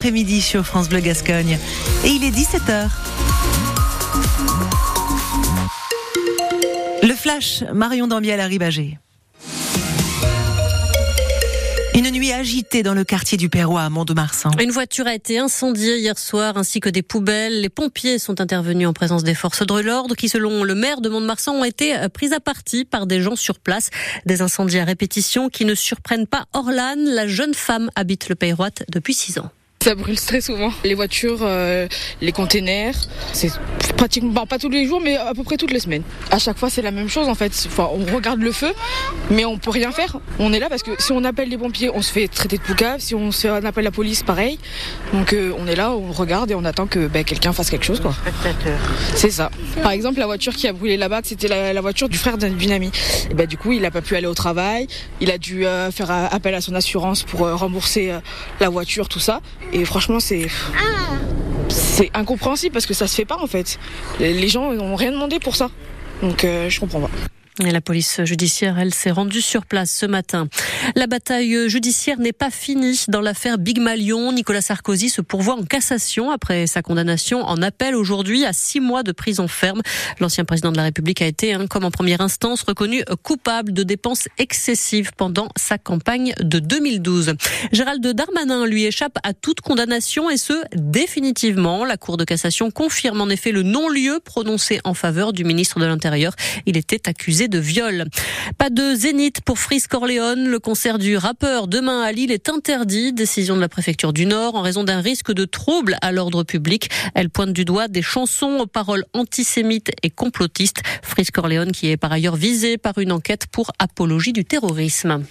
Après-midi sur France Bleu Gascogne. Et il est 17h. Le flash, Marion Dambiel à Ribagé. Une nuit agitée dans le quartier du Perrois à Mont-de-Marsan. Une voiture a été incendiée hier soir ainsi que des poubelles. Les pompiers sont intervenus en présence des forces de l'ordre qui, selon le maire de Mont-de-Marsan, ont été prises à partie par des gens sur place. Des incendies à répétition qui ne surprennent pas Orlane. La jeune femme habite le Perrois depuis six ans. Ça brûle très souvent. Les voitures, euh, les containers, c'est pratiquement pas tous les jours, mais à peu près toutes les semaines. À chaque fois, c'est la même chose en fait. Enfin, on regarde le feu, mais on peut rien faire. On est là parce que si on appelle les pompiers, on se fait traiter de poucave. Si on, on appelle la police, pareil. Donc euh, on est là, on regarde et on attend que ben, quelqu'un fasse quelque chose. C'est ça. Par exemple, la voiture qui a brûlé là-bas, c'était la, voiture du frère d'une amie. Et ben, du coup, il a pas pu aller au travail. Il a dû euh, faire appel à son assurance pour rembourser la voiture, tout ça. Et franchement, c'est c'est incompréhensible parce que ça se fait pas en fait. Les gens n'ont rien demandé pour ça. Donc euh, je comprends pas. La police judiciaire, elle, s'est rendue sur place ce matin. La bataille judiciaire n'est pas finie dans l'affaire Big Malion. Nicolas Sarkozy se pourvoit en cassation après sa condamnation en appel aujourd'hui à six mois de prison ferme. L'ancien président de la République a été, hein, comme en première instance, reconnu coupable de dépenses excessives pendant sa campagne de 2012. Gérald Darmanin, lui, échappe à toute condamnation et ce, définitivement. La Cour de cassation confirme en effet le non-lieu prononcé en faveur du ministre de l'Intérieur. Il était accusé de viol. Pas de zénith pour Fris Corleone. Le concert du rappeur demain à Lille est interdit. Décision de la préfecture du Nord en raison d'un risque de trouble à l'ordre public. Elle pointe du doigt des chansons aux paroles antisémites et complotistes. Fris Corleone qui est par ailleurs visé par une enquête pour apologie du terrorisme.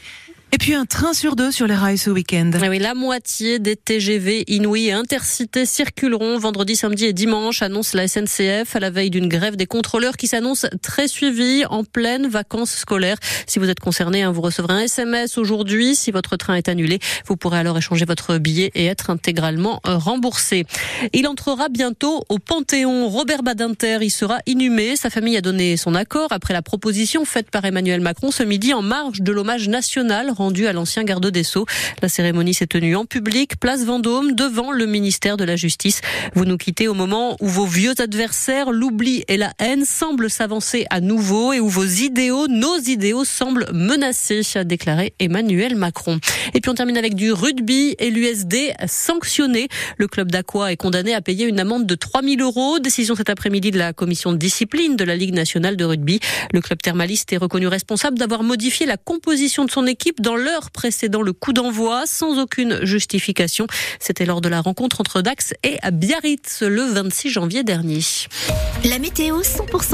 Et puis un train sur deux sur les rails ce week-end. Ah oui, la moitié des TGV Inouï et Intercités circuleront vendredi, samedi et dimanche, annonce la SNCF à la veille d'une grève des contrôleurs qui s'annonce très suivie en pleine vacances scolaires. Si vous êtes concerné, hein, vous recevrez un SMS aujourd'hui. Si votre train est annulé, vous pourrez alors échanger votre billet et être intégralement euh, remboursé. Il entrera bientôt au Panthéon. Robert Badinter y sera inhumé. Sa famille a donné son accord après la proposition faite par Emmanuel Macron ce midi en marge de l'hommage national rendu à l'ancien garde des Sceaux. La cérémonie s'est tenue en public, place Vendôme, devant le ministère de la Justice. Vous nous quittez au moment où vos vieux adversaires, l'oubli et la haine semblent s'avancer à nouveau et où vos idéaux, nos idéaux semblent menacés, a déclaré Emmanuel Macron. Et puis on termine avec du rugby et l'USD sanctionné. Le club d'Aqua est condamné à payer une amende de 3000 euros. Décision cet après-midi de la commission de discipline de la Ligue nationale de rugby. Le club thermaliste est reconnu responsable d'avoir modifié la composition de son équipe dans l'heure précédant le coup d'envoi sans aucune justification. C'était lors de la rencontre entre Dax et Biarritz le 26 janvier dernier. La météo 100%